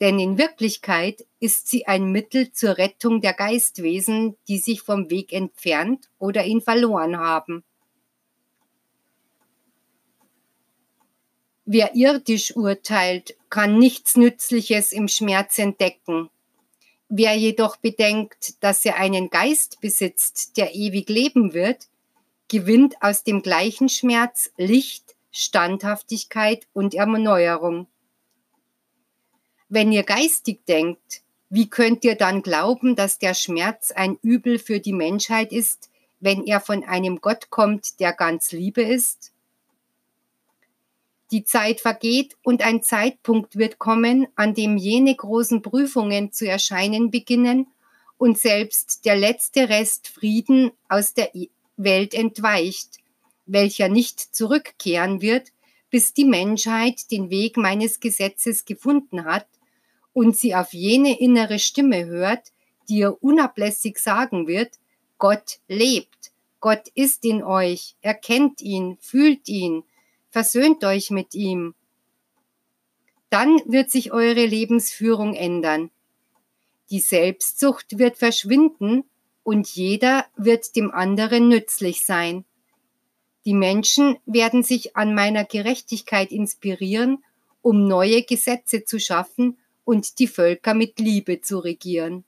denn in Wirklichkeit ist sie ein Mittel zur Rettung der Geistwesen, die sich vom Weg entfernt oder ihn verloren haben. Wer irdisch urteilt, kann nichts Nützliches im Schmerz entdecken. Wer jedoch bedenkt, dass er einen Geist besitzt, der ewig leben wird, gewinnt aus dem gleichen Schmerz Licht, Standhaftigkeit und Erneuerung. Wenn ihr geistig denkt, wie könnt ihr dann glauben, dass der Schmerz ein Übel für die Menschheit ist, wenn er von einem Gott kommt, der ganz Liebe ist? Die Zeit vergeht und ein Zeitpunkt wird kommen, an dem jene großen Prüfungen zu erscheinen beginnen und selbst der letzte Rest Frieden aus der Welt entweicht, welcher nicht zurückkehren wird, bis die Menschheit den Weg meines Gesetzes gefunden hat und sie auf jene innere Stimme hört, die ihr unablässig sagen wird, Gott lebt, Gott ist in euch, erkennt ihn, fühlt ihn, versöhnt euch mit ihm. Dann wird sich eure Lebensführung ändern. Die Selbstsucht wird verschwinden und jeder wird dem anderen nützlich sein. Die Menschen werden sich an meiner Gerechtigkeit inspirieren um neue Gesetze zu schaffen und die Völker mit Liebe zu regieren.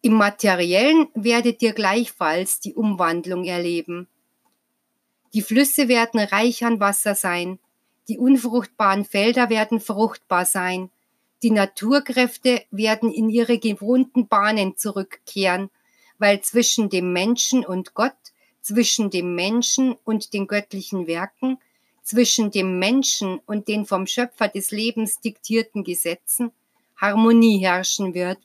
Im materiellen werdet ihr gleichfalls die Umwandlung erleben. Die Flüsse werden reich an Wasser sein, die unfruchtbaren Felder werden fruchtbar sein, die Naturkräfte werden in ihre gewohnten Bahnen zurückkehren, weil zwischen dem Menschen und Gott, zwischen dem Menschen und den göttlichen Werken, zwischen dem Menschen und den vom Schöpfer des Lebens diktierten Gesetzen Harmonie herrschen wird.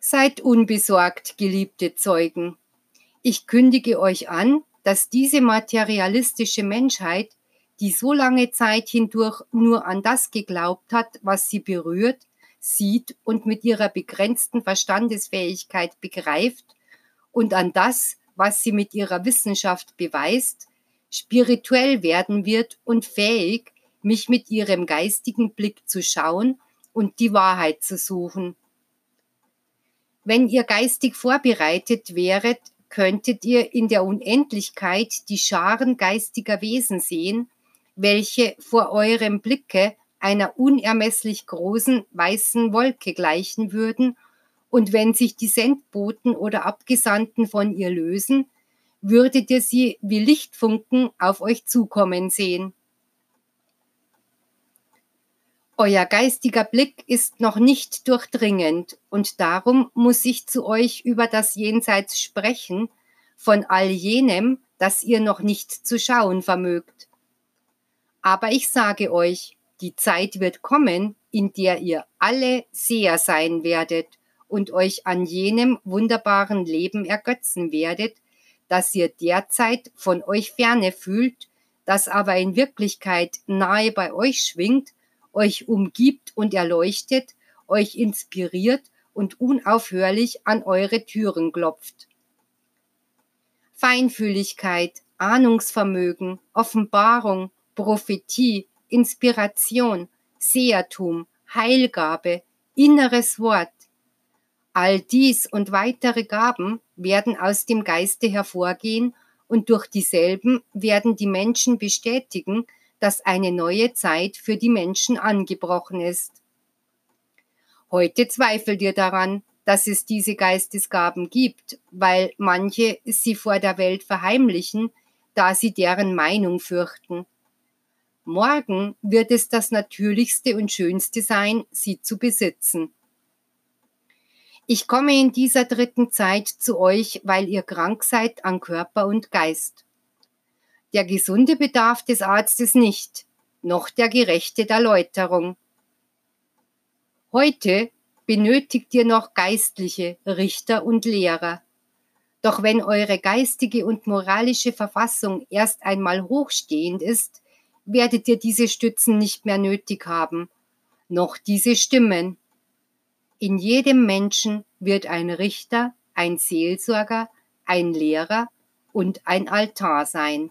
Seid unbesorgt, geliebte Zeugen. Ich kündige euch an, dass diese materialistische Menschheit, die so lange Zeit hindurch nur an das geglaubt hat, was sie berührt, sieht und mit ihrer begrenzten Verstandesfähigkeit begreift und an das, was sie mit ihrer Wissenschaft beweist, spirituell werden wird und fähig, mich mit ihrem geistigen Blick zu schauen und die Wahrheit zu suchen. Wenn ihr geistig vorbereitet wäret, könntet ihr in der Unendlichkeit die Scharen geistiger Wesen sehen, welche vor eurem Blicke einer unermesslich großen weißen Wolke gleichen würden, und wenn sich die Sendboten oder Abgesandten von ihr lösen, würdet ihr sie wie Lichtfunken auf euch zukommen sehen. Euer geistiger Blick ist noch nicht durchdringend und darum muss ich zu euch über das Jenseits sprechen, von all jenem, das ihr noch nicht zu schauen vermögt. Aber ich sage euch, die Zeit wird kommen, in der ihr alle Seher sein werdet und euch an jenem wunderbaren Leben ergötzen werdet, das ihr derzeit von euch ferne fühlt, das aber in Wirklichkeit nahe bei euch schwingt euch umgibt und erleuchtet, euch inspiriert und unaufhörlich an eure Türen klopft. Feinfühligkeit, Ahnungsvermögen, Offenbarung, Prophetie, Inspiration, Sehertum, Heilgabe, inneres Wort. All dies und weitere Gaben werden aus dem Geiste hervorgehen und durch dieselben werden die Menschen bestätigen, dass eine neue Zeit für die Menschen angebrochen ist. Heute zweifelt ihr daran, dass es diese Geistesgaben gibt, weil manche sie vor der Welt verheimlichen, da sie deren Meinung fürchten. Morgen wird es das Natürlichste und Schönste sein, sie zu besitzen. Ich komme in dieser dritten Zeit zu euch, weil ihr krank seid an Körper und Geist. Der Gesunde bedarf des Arztes nicht, noch der Gerechte der Läuterung. Heute benötigt ihr noch Geistliche, Richter und Lehrer. Doch wenn eure geistige und moralische Verfassung erst einmal hochstehend ist, werdet ihr diese Stützen nicht mehr nötig haben, noch diese Stimmen. In jedem Menschen wird ein Richter, ein Seelsorger, ein Lehrer und ein Altar sein.